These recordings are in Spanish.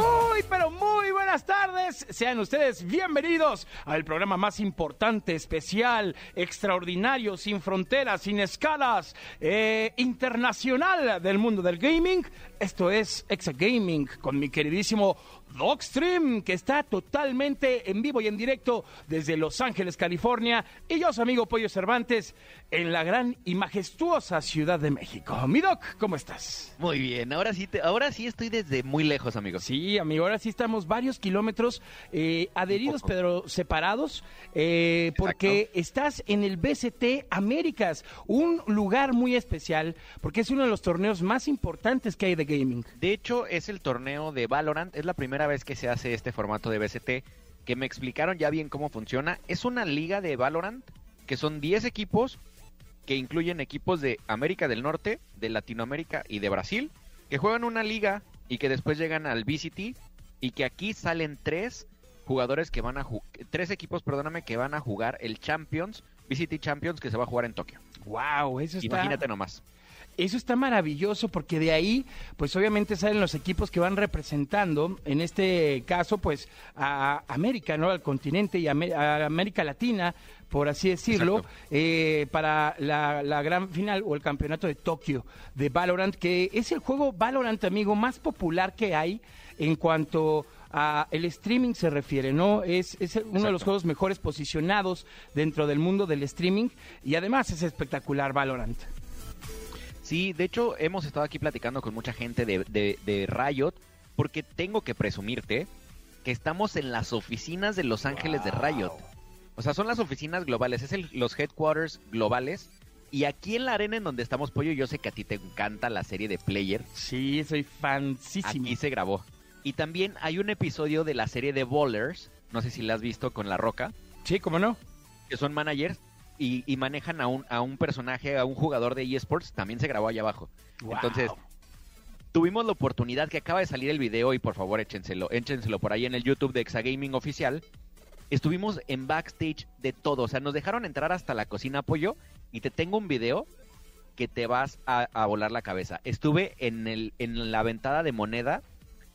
Muy, pero muy buenas tardes. Sean ustedes bienvenidos al programa más importante, especial, extraordinario, sin fronteras, sin escalas, eh, internacional del mundo del gaming. Esto es Exa Gaming con mi queridísimo Dogstream, que está totalmente en vivo y en directo desde Los Ángeles, California. Y yo, su amigo Pollo Cervantes, en la gran y majestuosa Ciudad de México. Mi Doc, ¿cómo estás? Muy bien, ahora sí, te- ahora sí estoy desde muy lejos, amigo. Sí, amigo, ahora sí estamos varios kilómetros eh, adheridos, pero separados, eh, porque estás en el BCT Américas, un lugar muy especial, porque es uno de los torneos más importantes que hay de gaming. De hecho, es el torneo de Valorant, es la primera vez que se hace este formato de BCT, que me explicaron ya bien cómo funciona. Es una liga de Valorant, que son 10 equipos, que incluyen equipos de América del Norte, de Latinoamérica y de Brasil, que juegan una liga y que después llegan al BCT, y que aquí salen tres jugadores que van a jugar, tres equipos, perdóname, que van a jugar el Champions, BCT Champions, que se va a jugar en Tokio. Wow, eso está, Imagínate nomás. Eso está maravilloso porque de ahí, pues obviamente salen los equipos que van representando, en este caso, pues a América, ¿no? Al continente y a, Amé- a América Latina, por así decirlo, eh, para la, la gran final o el campeonato de Tokio de Valorant, que es el juego Valorant, amigo, más popular que hay en cuanto a el streaming se refiere, ¿no? Es, es uno de los juegos mejores posicionados dentro del mundo del streaming y además es espectacular Valorant. Sí, de hecho hemos estado aquí platicando con mucha gente de, de, de Riot porque tengo que presumirte que estamos en las oficinas de Los Ángeles de Riot. O sea, son las oficinas globales, es el- los headquarters globales. Y aquí en la arena en donde estamos, Pollo, yo sé que a ti te encanta la serie de Player. Sí, soy fansísimo. Aquí se grabó. Y también hay un episodio de la serie de Bowlers, no sé si la has visto con La Roca, Sí, ¿cómo no? que son managers y, y manejan a un, a un personaje, a un jugador de eSports, también se grabó allá abajo. Wow. Entonces, tuvimos la oportunidad que acaba de salir el video y por favor échenselo, échenselo por ahí en el YouTube de Exagaming Oficial. Estuvimos en backstage de todo, o sea, nos dejaron entrar hasta la cocina pollo y te tengo un video que te vas a, a volar la cabeza. Estuve en, el, en la ventada de moneda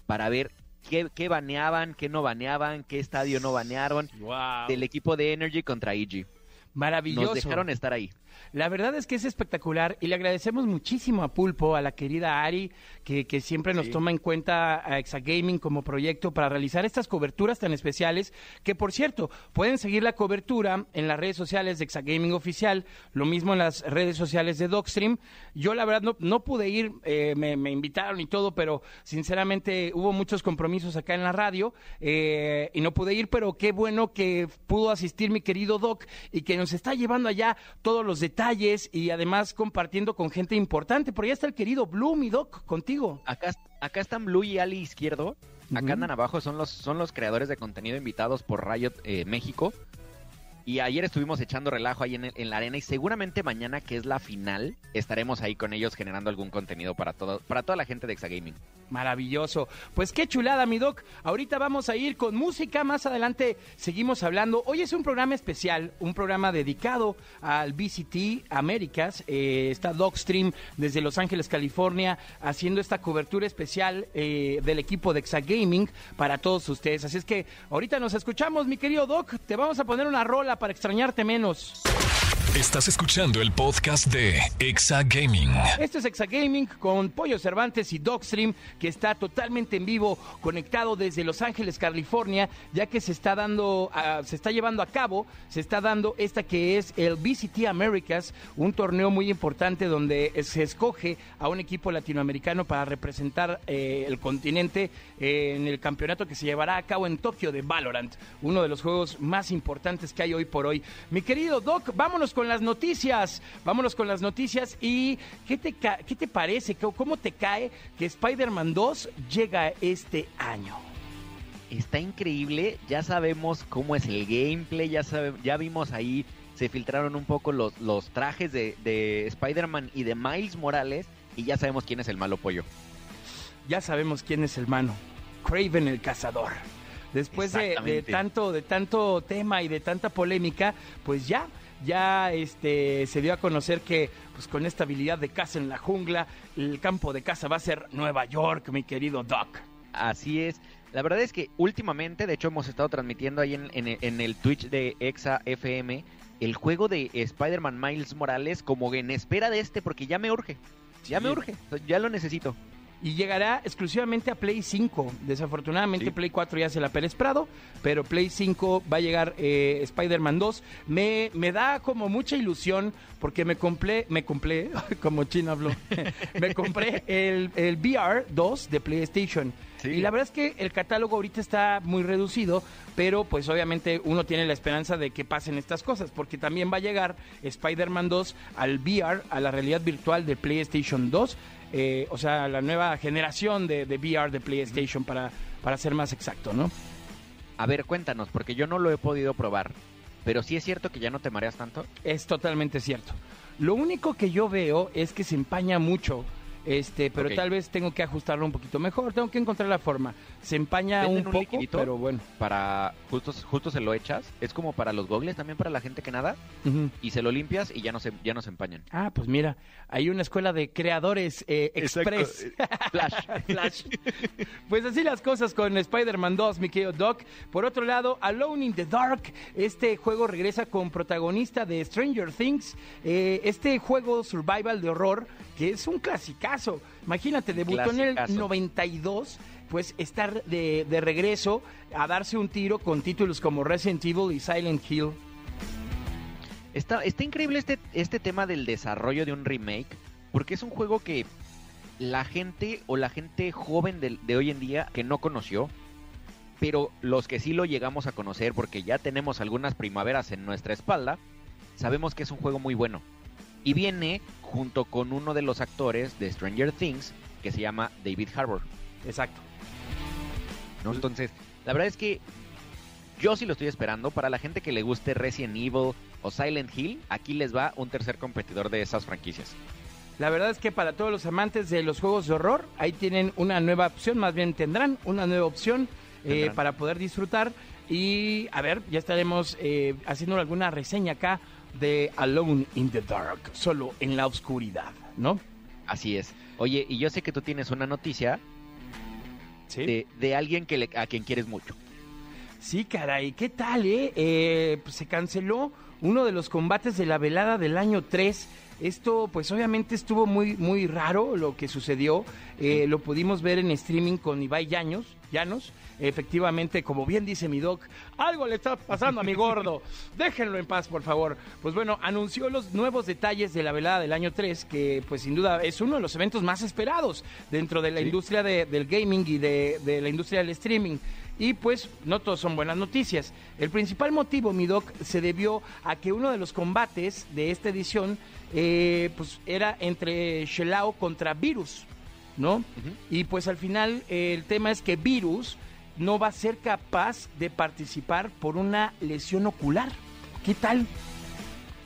para ver qué, qué baneaban, qué no baneaban, qué estadio no banearon Wow. del equipo de Energy contra EG. Maravilloso. Nos dejaron estar ahí. La verdad es que es espectacular y le agradecemos muchísimo a Pulpo, a la querida Ari, que, que siempre nos toma en cuenta a Exagaming como proyecto para realizar estas coberturas tan especiales, que por cierto, pueden seguir la cobertura en las redes sociales de Exagaming Oficial, lo mismo en las redes sociales de Dogstream. Yo la verdad no, no pude ir, eh, me, me invitaron y todo, pero sinceramente hubo muchos compromisos acá en la radio eh, y no pude ir, pero qué bueno que pudo asistir mi querido Doc y que nos está llevando allá todos los detalles y además compartiendo con gente importante. Por allá está el querido Blue, mi Doc, contigo. Acá, acá están Blue y Ali Izquierdo. Acá andan abajo, son los, son los creadores de contenido invitados por Riot eh, México. Y ayer estuvimos echando relajo ahí en, la arena y seguramente mañana, que es la final, estaremos ahí con ellos generando algún contenido para, todo, para toda la gente de Exagaming. Maravilloso. Pues qué chulada, mi doc. Ahorita vamos a ir con música. Más adelante seguimos hablando. Hoy es un programa especial, un programa dedicado al BCT Américas. Eh, está Dogstream desde Los Ángeles, California, haciendo esta cobertura especial eh, del equipo de Exagaming para todos ustedes. Así es que ahorita nos escuchamos, mi querido Doc. Te vamos a poner una rola para extrañarte menos. Estás escuchando el podcast de Exa Gaming. Esto es Exagaming con Pollo Cervantes y Dogstream, que está totalmente en vivo, conectado desde Los Ángeles, California, ya que se está dando, ah, se está llevando a cabo, se está dando esta que es el BCT Americas, un torneo muy importante donde se escoge a un equipo latinoamericano para representar eh, el continente eh, en el campeonato que se llevará a cabo en Tokio de Valorant, uno de los juegos más importantes que hay hoy por hoy. Mi querido Doc, vámonos con con las noticias. Vámonos con las noticias. ¿Y qué te, qué te parece? ¿Cómo- ¿Cómo te cae que Spider-Man 2 llega este año? Está increíble, ya sabemos cómo es el gameplay, ya, sabe- ya vimos ahí, se filtraron un poco los, los trajes de, de Spider-Man y de Miles Morales y ya sabemos quién es el malo pollo. Ya sabemos quién es el mano. Craven el cazador. Después de, tanto, de tanto tema y de tanta polémica, pues ya, ya este, se dio a conocer que pues con esta habilidad de caza en la jungla, el campo de caza va a ser Nueva York, mi querido Doc. Así es. La verdad es que últimamente, de hecho, hemos estado transmitiendo ahí en, en- en el Twitch de Exa FM el juego de Spider-Man Miles Morales como en espera de este, porque ya me urge. Ya Sí. me urge, ya lo necesito. Y llegará exclusivamente a Play 5. Desafortunadamente Sí. Play 4 ya se la Pérez Prado, pero Play 5 va a llegar eh, Spider-Man 2. Me, me da como mucha ilusión porque me compré, me compré, como China habló, me compré el, el VR 2 de PlayStation. Sí. Y la verdad es que el catálogo ahorita está muy reducido, pero pues obviamente uno tiene la esperanza de que pasen estas cosas, porque también va a llegar Spider-Man 2 al VR, a la realidad virtual de PlayStation 2, eh, o sea, la nueva generación de, de VR de PlayStation, para, para ser más exacto, ¿no? A ver, cuéntanos, porque yo no lo he podido probar. Pero sí es cierto que ya no te mareas tanto. Es totalmente cierto. Lo único que yo veo es que se empaña mucho. Este, pero tal vez tengo que ajustarlo un poquito mejor, tengo que encontrar la forma. Se empaña un ¿Venden un poco, liquidito? pero bueno. Para justo, justo se lo echas. Es como para los gogles, también para la gente que nada. Y se lo limpias y ya no se, ya no se empañan. Ah, pues mira, hay una escuela de creadores eh, express. Flash. Flash. Pues así las cosas con Spider-Man 2, mi querido Doc. Por otro lado, Alone in the Dark. Este juego regresa con protagonista de Stranger Things. Eh, este juego survival de horror, que es un clasicazo. Imagínate, debutó en el Clasicazo. 92. Pues estar de, de regreso a darse un tiro con títulos como Resident Evil y Silent Hill. Está, está increíble este, este tema del desarrollo de un remake, porque es un juego que la gente o la gente joven de, de hoy en día que no conoció, pero los que sí lo llegamos a conocer porque ya tenemos algunas primaveras en nuestra espalda, sabemos que es un juego muy bueno. Y viene junto con uno de los actores de Stranger Things, que se llama David Harbour. Exacto. ¿no? Entonces, la verdad es que yo sí lo estoy esperando. Para la gente que le guste Resident Evil o Silent Hill, aquí les va un tercer competidor de esas franquicias. La verdad es que para todos los amantes de los juegos de horror, ahí tienen una nueva opción, más bien tendrán una nueva opción eh, para poder disfrutar. Y a ver, ya estaremos eh, haciendo alguna reseña acá de Alone in the Dark, solo en la oscuridad, ¿no? Así es. Oye, y yo sé que tú tienes una noticia Sí. de, de alguien que le- a quien quieres mucho. Sí, caray, ¿qué tal, eh? Eh, pues se canceló uno de los combates de la velada del año 3. Esto, pues obviamente estuvo muy, muy raro lo que sucedió. Eh, lo pudimos ver en streaming con Ibai Llanos, Efectivamente, como bien dice mi doc, algo le está pasando a mi gordo. Déjenlo en paz, por favor. Pues bueno, anunció los nuevos detalles de la velada del año 3, que pues sin duda es uno de los eventos más esperados dentro de la Sí. industria de- del gaming y de, de la industria del streaming. Y pues no todos son buenas noticias. El principal motivo, mi doc, se debió a que uno de los combates de esta edición eh, pues era entre Shelao contra Virus, ¿no? Y pues al final eh, el tema es que Virus no va a ser capaz de participar por una lesión ocular. ¿Qué tal?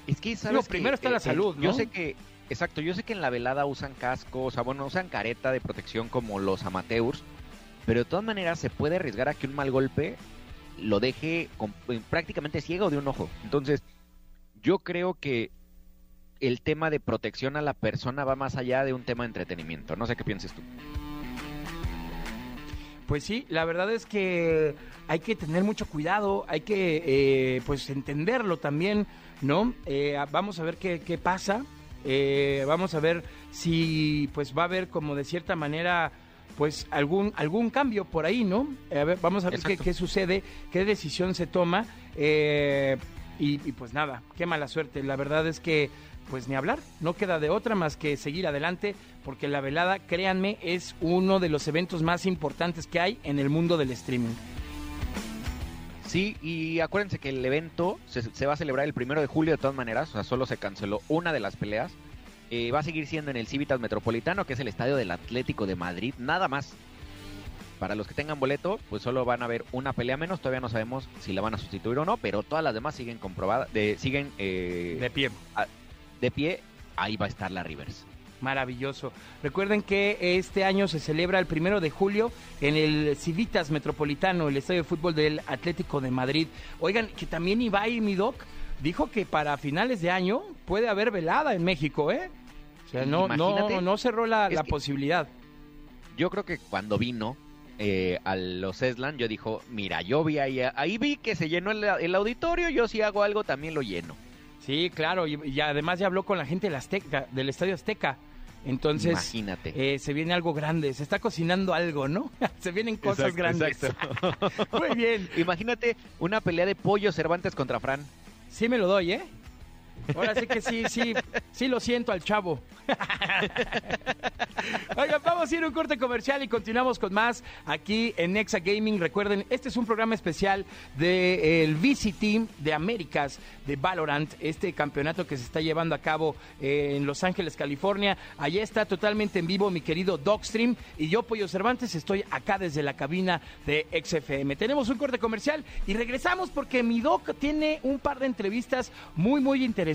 Es que, ¿sabes Digo, primero está la salud, Yo ¿no? sé que, exacto, yo sé que en la velada usan casco, o sea, bueno, usan careta de protección como los amateurs, pero de todas maneras se puede arriesgar a que un mal golpe lo deje con- eh, prácticamente ciego de un ojo. Entonces, yo creo que el tema de protección a la persona va más allá de un tema de entretenimiento. No sé qué pienses tú. Pues sí, la verdad es que hay que tener mucho cuidado, hay que eh, pues entenderlo también, ¿no? Eh, vamos a ver qué, qué pasa, eh, vamos a ver si pues va a haber como de cierta manera pues algún algún cambio por ahí, ¿no? A ver, vamos a ver qué, qué sucede, qué decisión se toma eh, y, y pues nada, qué mala suerte. La verdad es que pues ni hablar, no queda de otra más que seguir adelante, porque la velada, créanme, es uno de los eventos más importantes que hay en el mundo del streaming. Sí, y acuérdense que el evento se, se va a celebrar el primero de julio de todas maneras, o sea, solo se canceló una de las peleas. Eh, va a seguir siendo en el Civitas Metropolitano, que es el estadio del Atlético de Madrid, nada más. Para los que tengan boleto, pues solo van a ver una pelea menos. Todavía no sabemos si la van a sustituir o no, pero todas las demás siguen comprobadas, de, siguen eh, De pie. De pie. Ahí va a estar la Rivers. Maravilloso. Recuerden que este año se celebra el primero de julio en el Civitas Metropolitano, el estadio de fútbol del Atlético de Madrid. Oigan, que también Ibai Midoc dijo que para finales de año puede haber velada en México, ¿eh? O sea, no, no, no cerró la, la posibilidad. Yo creo que cuando vino eh, a los Eslan, yo dijo, mira, yo vi ahí, ahí vi que se llenó el, el auditorio, yo si hago algo también lo lleno. Sí, claro, y, y además ya habló con la gente del, Azteca, del Estadio Azteca. Entonces, Imagínate. eh, se viene algo grande, se está cocinando algo, ¿no? se vienen cosas Exacto, grandes. exacto. Muy bien, Imagínate una pelea de pollo Cervantes contra Fran. sí me lo doy, ¿eh? Ahora sí que sí, sí, sí lo siento al chavo. Oigan, vamos a ir a un corte comercial y continuamos con más aquí en Nexa Gaming. Recuerden, este es un programa especial del VCT de Américas de Valorant, este campeonato que se está llevando a cabo eh, en Los Ángeles, California. Allá está totalmente en vivo mi querido Dogstream y yo, Pollo Cervantes, estoy acá desde la cabina de XFM. Tenemos un corte comercial y regresamos porque mi Doc tiene un par de entrevistas muy, muy interesantes,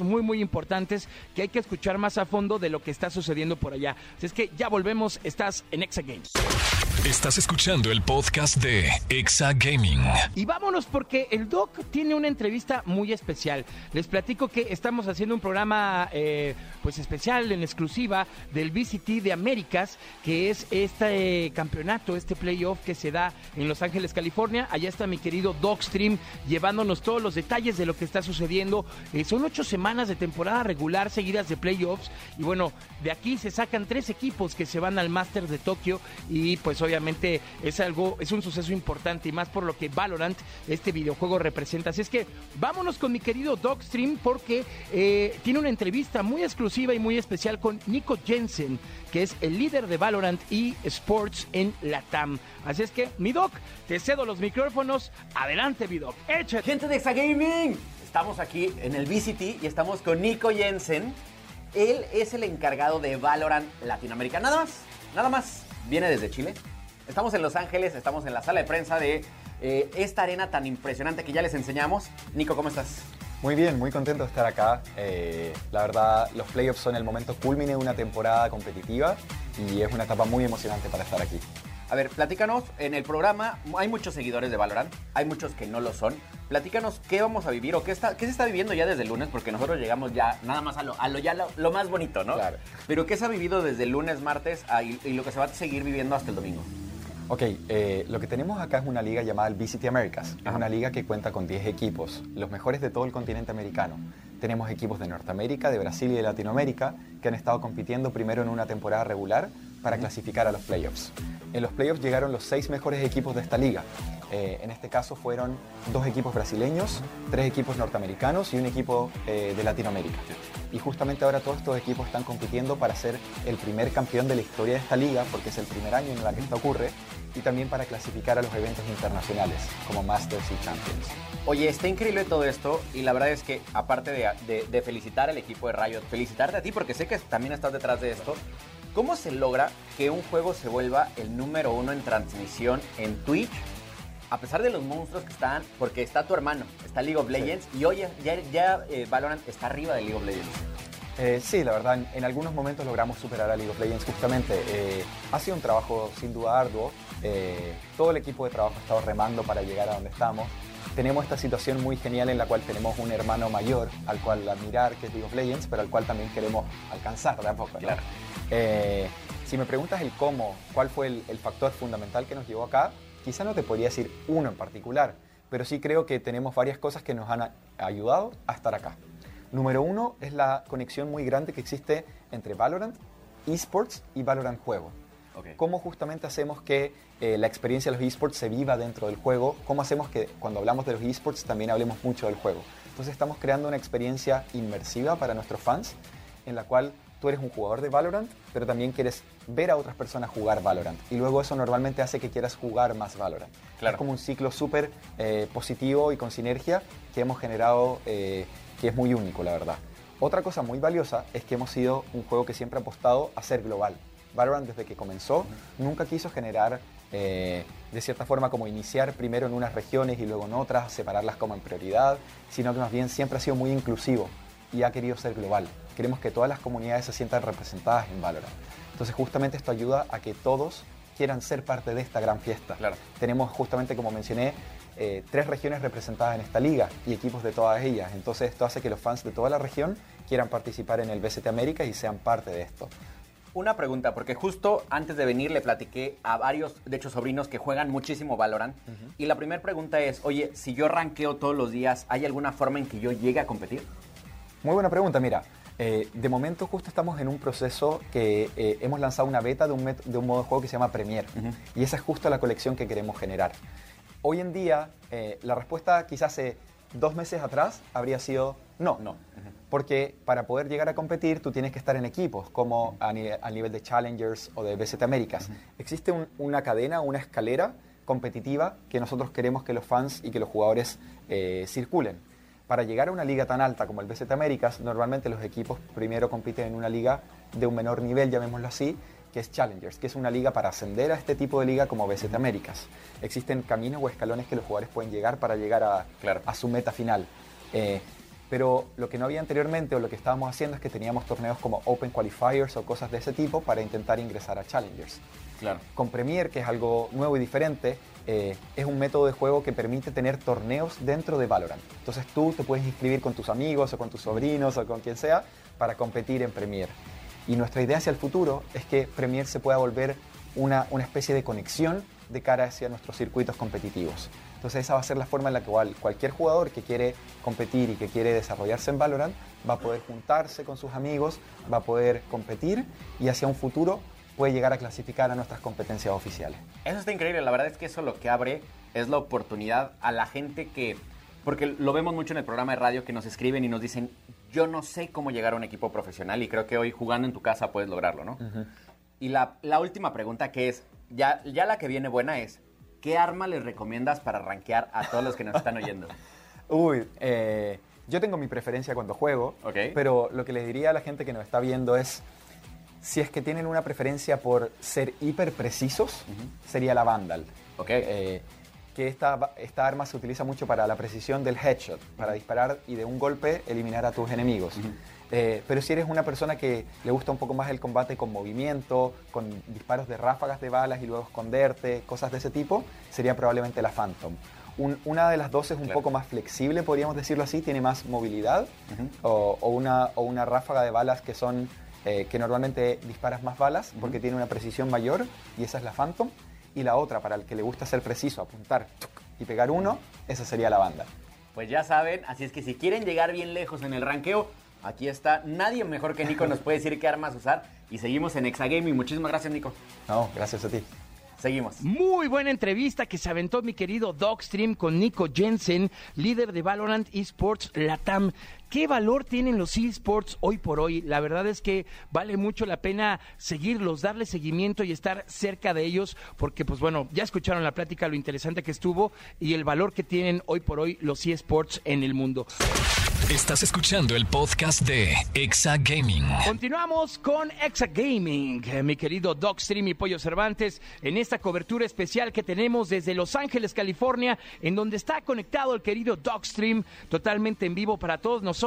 muy, muy importantes que hay que escuchar más a fondo de lo que está sucediendo por allá. Es que ya volvemos, estás en Exa Games. Estás escuchando el podcast de Exa Gaming. Y vámonos porque el Doc tiene una entrevista muy especial. Les platico que estamos haciendo un programa eh, pues especial en exclusiva del VCT de Américas, que es este eh, campeonato, este playoff que se da en Los Ángeles, California. Allá está mi querido Doc Stream llevándonos todos los detalles de lo que está sucediendo. Eh, son ocho semanas de temporada regular seguidas de playoffs y bueno, de aquí se sacan tres equipos que se van al Masters de Tokio y pues obviamente es algo, es un suceso importante y más por lo que Valorant, este videojuego representa. Así es que vámonos con mi querido Dogstream porque eh, tiene una entrevista muy exclusiva y muy especial con Nico Jensen, que es el líder de Valorant y Sports en Latam. Así es que, mi Doc, te cedo los micrófonos. Adelante, mi Doc. Échate. Gente de Exagaming, estamos aquí en el VCT y estamos con Nico Jensen. Él es el encargado de Valorant Latinoamérica. Nada más, nada más. Viene desde Chile. Estamos en Los Ángeles, estamos en la sala de prensa de eh, esta arena tan impresionante que ya les enseñamos. Nico, ¿cómo estás? Muy bien, muy contento de estar acá. Eh, la verdad, los playoffs son el momento culmine de una temporada competitiva y es una etapa muy emocionante para estar aquí. A ver, platícanos, en el programa hay muchos seguidores de Valorant, hay muchos que no lo son. Platícanos qué vamos a vivir o qué, está, qué se está viviendo ya desde el lunes, porque nosotros llegamos ya nada más a lo, a lo, ya lo, lo más bonito, ¿no? Claro. Pero qué se ha vivido desde el lunes, martes a- y, y lo que se va a seguir viviendo hasta el domingo. Ok, eh, lo que tenemos acá es una liga llamada el VCT Americas. Es una liga que cuenta con 10 equipos, los mejores de todo el continente americano. Tenemos equipos de Norteamérica, de Brasil y de Latinoamérica que han estado compitiendo primero en una temporada regular para clasificar a los playoffs. En los playoffs llegaron los seis mejores equipos de esta liga. Eh, en este caso fueron dos equipos brasileños, tres equipos norteamericanos y un equipo eh, de Latinoamérica. Y justamente ahora todos estos equipos están compitiendo para ser el primer campeón de la historia de esta liga, porque es el primer año en la que esto ocurre, y también para clasificar a los eventos internacionales, como Masters y Champions. Oye, está increíble todo esto y la verdad es que aparte de, de- de felicitar al equipo de Riot, felicitarte a ti porque sé que también estás detrás de esto, ¿cómo se logra que un juego se vuelva el número uno en transmisión en Twitch? A pesar de los monstruos que están, porque está tu hermano, está League of Legends y hoy ya, ya, ya, eh, Valorant está arriba de League of Legends. Eh, sí, la verdad, en, en algunos momentos logramos superar a League of Legends justamente. Eh, ha sido un trabajo sin duda arduo. Eh, todo el equipo de trabajo ha estado remando para llegar a donde estamos. Tenemos esta situación muy genial en la cual tenemos un hermano mayor al cual admirar, que es League of Legends, pero al cual también queremos alcanzar de a poco. ¿no? Claro. Eh, si me preguntas el cómo, cuál fue el, el factor fundamental que nos llevó acá, quizá no te podría decir uno en particular, pero sí creo que tenemos varias cosas que nos han ayudado a estar acá. Número uno es la conexión muy grande que existe entre Valorant, esports y Valorant juego. ¿Cómo justamente hacemos que eh, la experiencia de los esports se viva dentro del juego? ¿Cómo hacemos que cuando hablamos de los esports también hablemos mucho del juego? Entonces estamos creando una experiencia inmersiva para nuestros fans en la cual tú eres un jugador de Valorant, pero también quieres ver a otras personas jugar Valorant. Y luego eso normalmente hace que quieras jugar más Valorant. Claro. Es como un ciclo súper eh, positivo y con sinergia que hemos generado, eh, que es muy único, la verdad. Otra cosa muy valiosa es que hemos sido un juego que siempre ha apostado a ser global. Valorant desde que comenzó nunca quiso generar, eh, de cierta forma, como iniciar primero en unas regiones y luego en otras, separarlas como en prioridad, sino que más bien siempre ha sido muy inclusivo y ha querido ser global. Queremos que todas las comunidades se sientan representadas en Valorant. Entonces justamente esto ayuda a que todos quieran ser parte de esta gran fiesta. Claro. Tenemos justamente, como mencioné, eh, tres regiones representadas en esta liga y equipos de todas ellas. Entonces esto hace que los fans de toda la región quieran participar en el BCT América y sean parte de esto. Una pregunta, porque justo antes de venir le platiqué a varios, de hecho, sobrinos que juegan muchísimo Valorant. Y la primera pregunta es, oye, si yo ranqueo todos los días, ¿hay alguna forma en que yo llegue a competir? Muy buena pregunta, mira. eh, de momento justo estamos en un proceso que eh, hemos lanzado una beta de un, met- de un modo de juego que se llama Premier. Y esa es justo la colección que queremos generar. Hoy en día, eh, la respuesta quizás hace dos meses atrás habría sido no. No. Porque para poder llegar a competir tú tienes que estar en equipos, como a, ni- a nivel de Challengers o de BCT Américas. Existe un- una cadena, una escalera competitiva que nosotros queremos que los fans y que los jugadores eh, circulen. Para llegar a una liga tan alta como el BCT Américas, normalmente los equipos primero compiten en una liga de un menor nivel, llamémoslo así, que es Challengers, que es una liga para ascender a este tipo de liga como BCT Américas. Existen caminos o escalones que los jugadores pueden llegar para llegar a, Claro. a su meta final. Eh, pero lo que no había anteriormente o lo que estábamos haciendo es que teníamos torneos como Open Qualifiers o cosas de ese tipo para intentar ingresar a Challengers. Claro. Con Premier, que es algo nuevo y diferente, eh, es un método de juego que permite tener torneos dentro de Valorant. Entonces tú te puedes inscribir con tus amigos o con tus sobrinos o con quien sea para competir en Premier. Y nuestra idea hacia el futuro es que Premier se pueda volver una, una especie de conexión de cara hacia nuestros circuitos competitivos. Entonces esa va a ser la forma en la cual cualquier jugador que quiere competir y que quiere desarrollarse en Valorant va a poder juntarse con sus amigos, va a poder competir y hacia un futuro puede llegar a clasificar a nuestras competencias oficiales. Eso está increíble, la verdad es que eso lo que abre es la oportunidad a la gente que, porque lo vemos mucho en el programa de radio que nos escriben y nos dicen, yo no sé cómo llegar a un equipo profesional y creo que hoy jugando en tu casa puedes lograrlo, ¿no? Y la, la última pregunta que es, ya, ya la que viene buena es, ¿qué arma les recomiendas para rankear a todos los que nos están oyendo? Uy, eh, yo tengo mi preferencia cuando juego, Ok. pero lo que les diría a la gente que nos está viendo es, si es que tienen una preferencia por ser hiper precisos, sería la Vandal. Ok. Eh, que esta, esta arma se utiliza mucho para la precisión del headshot, para disparar y de un golpe eliminar a tus enemigos. Eh, pero si eres una persona que le gusta un poco más el combate con movimiento, con disparos de ráfagas de balas y luego esconderte, cosas de ese tipo, sería probablemente la Phantom. Un- una de las dos es un Claro. poco más flexible, podríamos decirlo así, tiene más movilidad, o, o una, o una ráfaga de balas que son eh, que normalmente disparas más balas porque tiene una precisión mayor y esa es la Phantom. Y la otra, para el que le gusta ser preciso, apuntar y pegar uno, esa sería la banda. Pues ya saben, así es que si quieren llegar bien lejos en el ranqueo, aquí está. Nadie mejor que Nico nos puede decir qué armas usar. Y seguimos en Exagaming. Muchísimas gracias, Nico. No, gracias a ti. Seguimos. Muy buena entrevista que se aventó mi querido Dogstream con Nico Jensen, líder de Valorant Esports Latam. ¿Qué valor tienen los esports hoy por hoy? La verdad es que vale mucho la pena seguirlos, darle seguimiento y estar cerca de ellos, porque pues bueno, ya escucharon la plática, lo interesante que estuvo y el valor que tienen hoy por hoy los esports en el mundo. Estás escuchando el podcast de Exa Gaming. Continuamos con Exa Gaming, eh, mi querido Dogstream y Pollo Cervantes, en esta cobertura especial que tenemos desde Los Ángeles, California, en donde está conectado el querido Dogstream, totalmente en vivo para todos nosotros,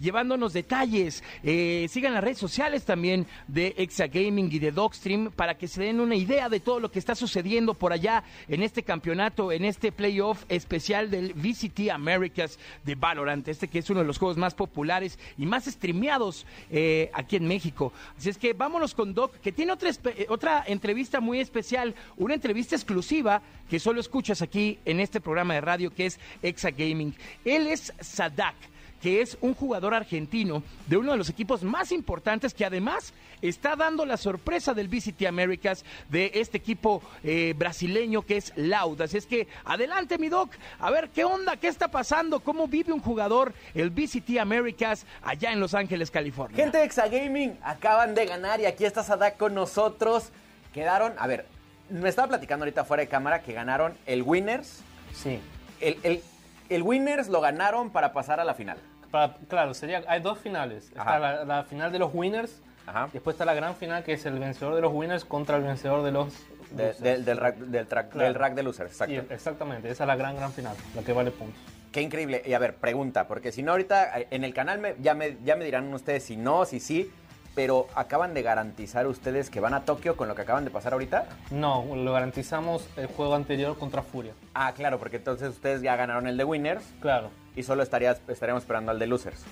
llevándonos detalles. Eh, sigan las redes sociales también de Exa Gaming y de Dogstream para que se den una idea de todo lo que está sucediendo por allá en este campeonato, en este playoff especial del VCT Americas de Valorant, este que es uno de los juegos más populares y más streameados eh, aquí en México. Así es que vámonos con Doc, que tiene otra, eh, otra entrevista muy especial, una entrevista exclusiva que solo escuchas aquí en este programa de radio que es Exa Gaming. Él es Sadak que es un jugador argentino de uno de los equipos más importantes que además está dando la sorpresa del VCT Americas de este equipo eh, brasileño que es Lauda. Así es que adelante, mi doc, a ver qué onda, qué está pasando, cómo vive un jugador el VCT Americas allá en Los Ángeles, California. Gente de Exagaming, acaban de ganar y aquí está Sadak con nosotros. Quedaron, a ver, me estaba platicando ahorita fuera de cámara que ganaron el Winners. Sí. El, el, el Winners lo ganaron para pasar a la final. Para- claro, sería, hay dos finales. Ajá. Está la, la final de los winners, Ajá. después está la gran final que es el vencedor de los winners contra el vencedor de los... De- losers. del, del, rack, del, track- Claro. del rack de losers, exacto. Sí, exactamente, esa es la gran, gran final, la que vale puntos. Qué increíble. Y a ver, pregunta, porque si no ahorita eh, en el canal me- ya, me, ya me dirán ustedes si no, si sí, pero acaban de garantizar ustedes que van a Tokio con lo que acaban de pasar ahorita. No, lo garantizamos el juego anterior contra Furia. Ah, claro, porque entonces ustedes ya ganaron el de Winners Claro, y solo estarías, estaríamos esperando al de Losers.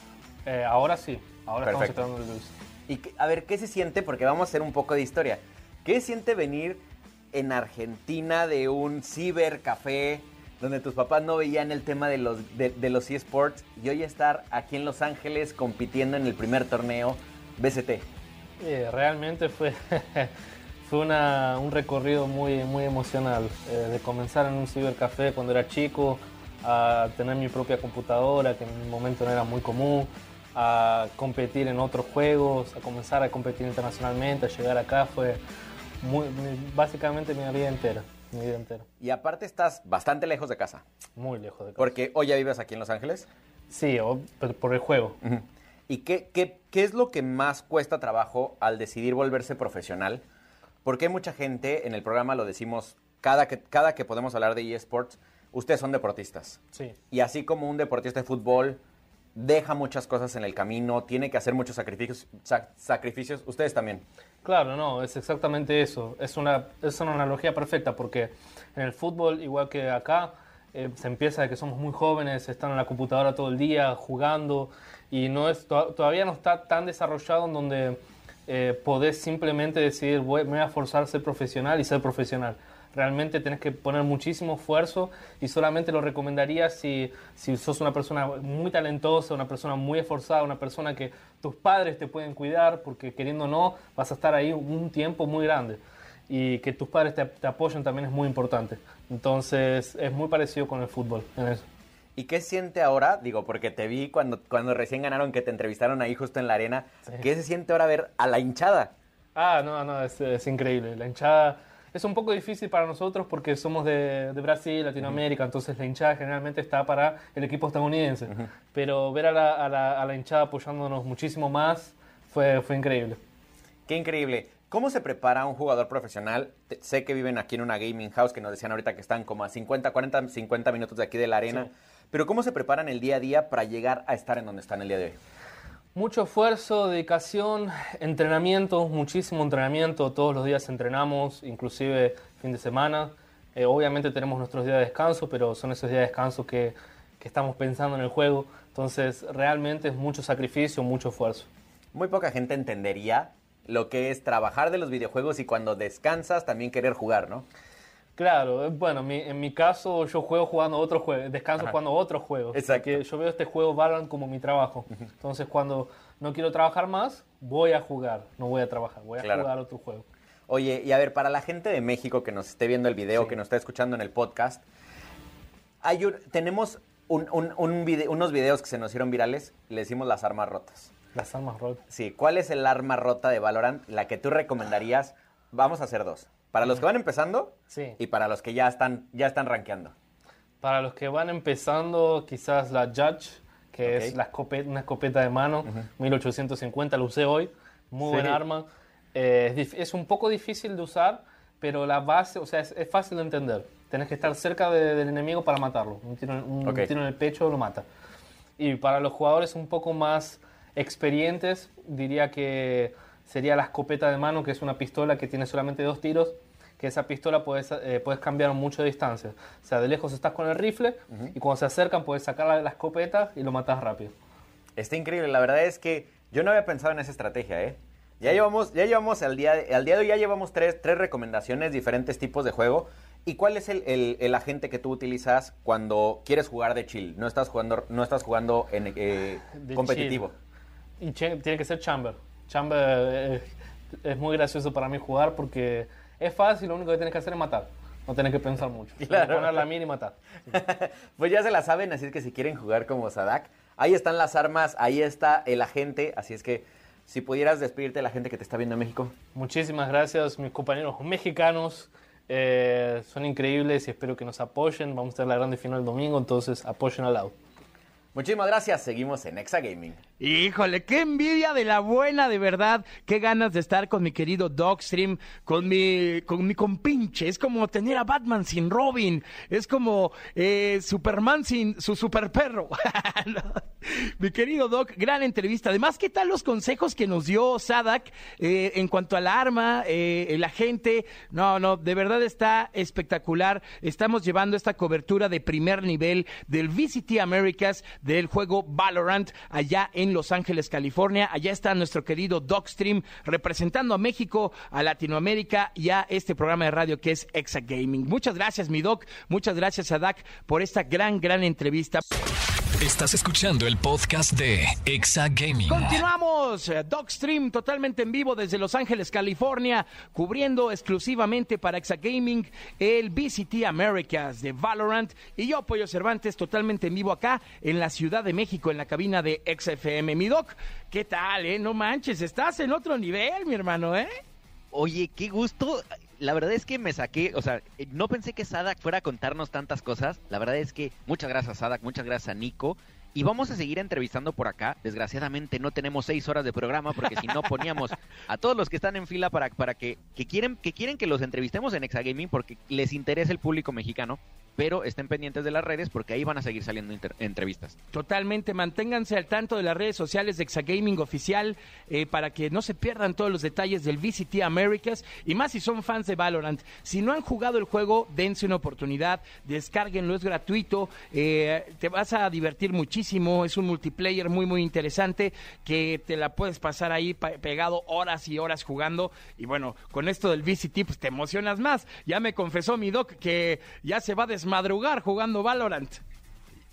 eh, ahora sí, ahora Perfecto. estamos entrando en el dulce. Y que- a ver, ¿qué se siente? Porque vamos a hacer un poco de historia. ¿Qué siente venir en Argentina de un cibercafé donde tus papás no veían el tema de los, de, de los eSports y hoy estar aquí en Los Ángeles compitiendo en el primer torneo BCT? Eh, realmente fue, fue una- un recorrido muy, muy emocional. eh, de comenzar en un cibercafé cuando era chico, a tener mi propia computadora, que en un momento no era muy común, a competir en otros juegos, a comenzar a competir internacionalmente, a llegar acá, fue muy, básicamente mi vida entera. Mi vida entera. Y aparte estás bastante lejos de casa, Muy lejos de casa. porque hoy ya vives aquí en Los Ángeles. Sí, por el juego. ¿Y qué, qué, qué es lo que más cuesta trabajo al decidir volverse profesional? Porque hay mucha gente, en el programa lo decimos, cada que, cada que podemos hablar de eSports, ustedes son deportistas. Sí. Y así como un deportista de fútbol deja muchas cosas en el camino, tiene que hacer muchos sacrificios, sac- sacrificios ustedes también. Claro, no, es exactamente eso. Es una, es una analogía perfecta porque en el fútbol, igual que acá, eh, se empieza de que somos muy jóvenes, están en la computadora todo el día jugando y no es, to- todavía no está tan desarrollado en donde eh, podés simplemente decidir, voy, me voy a forzar a ser profesional y ser profesional. Realmente tenés que poner muchísimo esfuerzo y solamente lo recomendaría si, si sos una persona muy talentosa, una persona muy esforzada, una persona que tus padres te pueden cuidar, porque queriendo o no, vas a estar ahí un tiempo muy grande. Y que tus padres te, te apoyen también es muy importante. Entonces es muy parecido con el fútbol en eso. ¿Y qué siente ahora? Digo, porque te vi cuando, cuando recién ganaron que te entrevistaron ahí justo en la arena. Sí. ¿Qué se siente ahora ver a la hinchada? Ah, no, no, es, es increíble. La hinchada es un poco difícil para nosotros porque somos de, de Brasil, Latinoamérica, entonces la hinchada generalmente está para el equipo estadounidense. Pero ver a la, a, la, a la hinchada apoyándonos muchísimo más fue, fue increíble. Qué increíble. ¿Cómo se prepara un jugador profesional? Te- sé que viven aquí en una gaming house, que nos decían ahorita que están como a 50, 40, 50 minutos de aquí de la arena. Pero ¿cómo se preparan el día a día para llegar a estar en donde están el día de hoy? Mucho esfuerzo, dedicación, entrenamiento, muchísimo entrenamiento. Todos los días entrenamos, inclusive fin de semana. Eh, obviamente tenemos nuestros días de descanso, pero son esos días de descanso que, que estamos pensando en el juego. Entonces, realmente es mucho sacrificio, mucho esfuerzo. Muy poca gente entendería lo que es trabajar de los videojuegos y cuando descansas también querer jugar, ¿no? Claro, eh, bueno, mi- en mi caso yo juego jugando otros juegos, descanso jugando otros juegos. Exacto. Porque yo veo este juego Valorant como mi trabajo. Entonces cuando no quiero trabajar más, voy a jugar, no voy a trabajar, voy a Claro. jugar otro juego. Oye, y a ver, para la gente de México que nos esté viendo el video, Sí. que nos está escuchando en el podcast, hay un- tenemos un- un- unos videos que se nos hicieron virales, le decimos las armas rotas. Las armas rotas. Sí, ¿cuál es el arma rota de Valorant? La que tú recomendarías. Vamos a hacer dos. Para los que van empezando Sí. y para los que ya están, ya están rankeando. Para los que van empezando, quizás la Judge, que Ok. es la escope- una escopeta de mano, 1850, la usé hoy, muy Sí. buen arma. Eh, es, es un poco difícil de usar, pero la base, o sea, es, es fácil de entender. Tenés que estar cerca de- del enemigo para matarlo. Un tiro, un Ok. tiro en el pecho lo mata. Y para los jugadores un poco más experientes, diría que sería la escopeta de mano, que es una pistola que tiene solamente dos tiros, que esa pistola puedes, eh, puedes cambiar mucho de distancia. O sea, de lejos estás con el rifle y cuando se acercan puedes sacar la, la escopeta y lo matas rápido. Está increíble. La verdad es que yo no había pensado en esa estrategia, ¿eh? Ya llevamos, ya llevamos al día, de, al día de hoy ya llevamos tres, tres recomendaciones, diferentes tipos de juego. ¿Y cuál es el, el- el agente que tú utilizas cuando quieres jugar de chill? No estás jugando, no estás jugando en eh, competitivo. Y tiene que ser Chamber. Chamber eh, es muy gracioso para mí jugar porque es fácil, lo único que tienes que hacer es matar. No tienes que pensar mucho. Claro. Poner la mira y matar. Pues ya se la saben, así es que si quieren jugar como Sadak, ahí están las armas, ahí está el agente, así es que si pudieras despedirte de la gente que te está viendo en México. Muchísimas gracias, mis compañeros mexicanos. Eh, son increíbles y espero que nos apoyen. Vamos a tener la grande final el domingo, entonces apoyen al lado. Muchísimas gracias, seguimos en Exa Gaming. Híjole, qué envidia de la buena, de verdad. Qué ganas de estar con mi querido Dogstream, con mi, con mi compinche. Es como tener a Batman sin Robin. Es como eh, Superman sin su super perro. No. Mi querido Doc, gran entrevista. Además, ¿qué tal los consejos que nos dio Sadak eh, en cuanto al arma, eh, la gente? No, no, de verdad está espectacular. Estamos llevando esta cobertura de primer nivel del VCT Americas del juego Valorant allá en Los Ángeles, California. Allá está nuestro querido Dogstream representando a México, a Latinoamérica y a este programa de radio que es Exa Gaming. Muchas gracias, mi Doc. Muchas gracias, Sadak, por esta gran, gran entrevista. Estás escuchando el podcast de Exa Gaming. Continuamos, eh, Dogstream totalmente en vivo desde Los Ángeles, California, cubriendo exclusivamente para Exagaming el VCT Americas de Valorant y yo, Pollo Cervantes, totalmente en vivo acá en la Ciudad de México, en la cabina de XFM. Mi Doc, ¿qué tal, eh? No manches, estás en otro nivel, mi hermano, ¿eh? Oye, qué gusto. La verdad es que me saqué, o sea, eh, no pensé que Sadak fuera a contarnos tantas cosas. La verdad es que muchas gracias Sadak, muchas gracias a Nico. Y vamos a seguir entrevistando por acá. Desgraciadamente no tenemos seis horas de programa porque si no poníamos a todos los que están en fila para, para que, que quieren que quieren que los entrevistemos en Exagaming porque les interesa el público mexicano. Pero estén pendientes de las redes porque ahí van a seguir saliendo entrevistas. Totalmente, manténganse al tanto de las redes sociales de Exagaming Oficial eh, para que no se pierdan todos los detalles del VCT Americas y más si son fans de Valorant. Si no han jugado el juego, dense una oportunidad, descárguenlo, es gratuito, eh, te vas a divertir muchísimo, es un multiplayer muy muy interesante que te la puedes pasar ahí pegado horas y horas jugando y bueno, con esto del VCT pues te emocionas más. Ya me confesó mi doc que ya se va a desmadrugar jugando Valorant.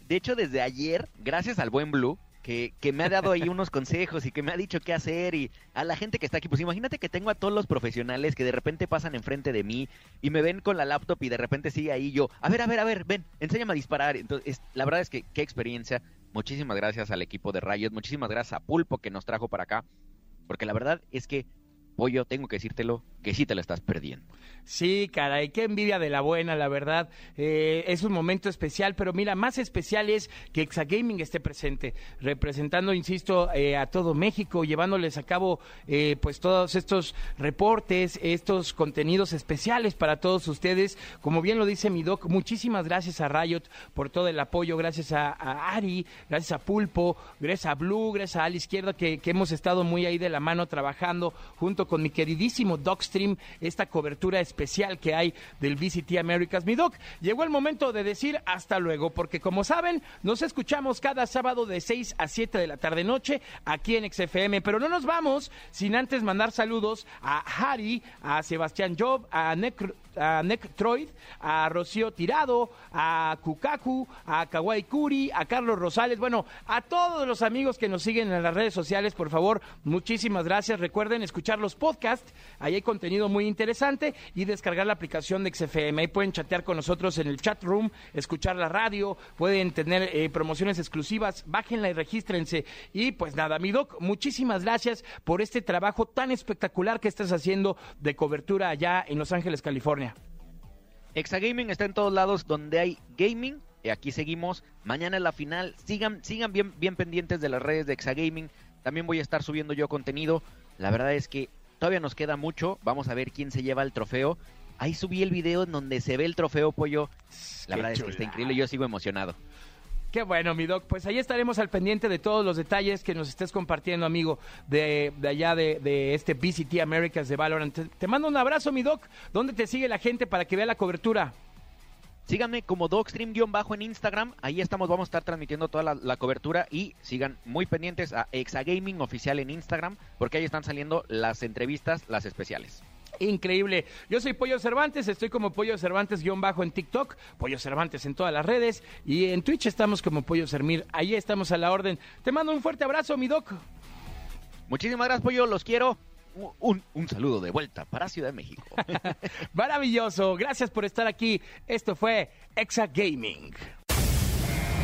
De hecho, desde ayer, gracias al buen Blue, que, que me ha dado ahí unos consejos y que me ha dicho qué hacer y a la gente que está aquí, pues imagínate que tengo a todos los profesionales que de repente pasan enfrente de mí y me ven con la laptop y de repente sigue ahí yo, a ver, a ver, a ver, ven, enséñame a disparar. Entonces, es- la verdad es que qué experiencia. Muchísimas gracias al equipo de Riot, muchísimas gracias a Pulpo que nos trajo para acá, porque la verdad es que, Pollo, tengo que decírtelo, que sí te la estás perdiendo. Sí, caray, qué envidia de la buena, la verdad. Eh, es un momento especial, pero mira, más especial es que Exagaming esté presente, representando, insisto, eh, a todo México, llevándoles a cabo eh, pues todos estos reportes, estos contenidos especiales para todos ustedes. Como bien lo dice mi doc, muchísimas gracias a Riot por todo el apoyo, gracias a, Ari, gracias a Pulpo, gracias a Blue, gracias a Al Izquierda, que, que hemos estado muy ahí de la mano trabajando junto con mi queridísimo Docstream, esta cobertura especial que hay del VCT Americas. Mi Doc, llegó el momento de decir hasta luego, porque como saben, nos escuchamos cada sábado de 6 a 7 de la tarde noche aquí en XFM, pero no nos vamos sin antes mandar saludos a Harry, a Sebastián Job, a Necro a Nectroid, a Rocío Tirado, a Kukaku, a Kawai Kuri, a Carlos Rosales, bueno, a todos los amigos que nos siguen en las redes sociales, por favor, muchísimas gracias. Recuerden escuchar los podcasts, ahí hay contenido muy interesante y descargar la aplicación de XFM. Ahí pueden chatear con nosotros en el chat room, escuchar la radio, pueden tener eh, promociones exclusivas, bájenla y regístrense. Y pues nada, mi doc, muchísimas gracias por este trabajo tan espectacular que estás haciendo de cobertura allá en Los Ángeles, California. Exagaming está en todos lados donde hay gaming. Y aquí seguimos. Mañana es la final. Sigan, sigan bien, bien pendientes de las redes de Exagaming. También voy a estar subiendo yo contenido. La verdad es que todavía nos queda mucho. Vamos a ver quién se lleva el trofeo. Ahí subí el video en donde se ve el trofeo, pollo. La Qué verdad es que está increíble. Yo sigo emocionado. Qué bueno, mi doc. Pues ahí estaremos al pendiente de todos los detalles que nos estés compartiendo, amigo, de, de allá de, de este VCT Americas de Valorant. Te, te mando un abrazo, mi doc. ¿Dónde te sigue la gente para que vea la cobertura? Síganme como Dogstream-bajo en Instagram. Ahí estamos, vamos a estar transmitiendo toda la, la cobertura. Y sigan muy pendientes a Exagaming oficial en Instagram. Porque ahí están saliendo las entrevistas, las especiales. Increíble. Yo soy Pollo Cervantes, estoy como Pollo Cervantes-bajo en TikTok, Pollo Cervantes en todas las redes y en Twitch estamos como Pollo Sermir. Ahí estamos a la orden. Te mando un fuerte abrazo, mi doc. Muchísimas gracias, Pollo, los quiero. Un, un saludo de vuelta para Ciudad de México. Maravilloso. Gracias por estar aquí. Esto fue Exa Gaming.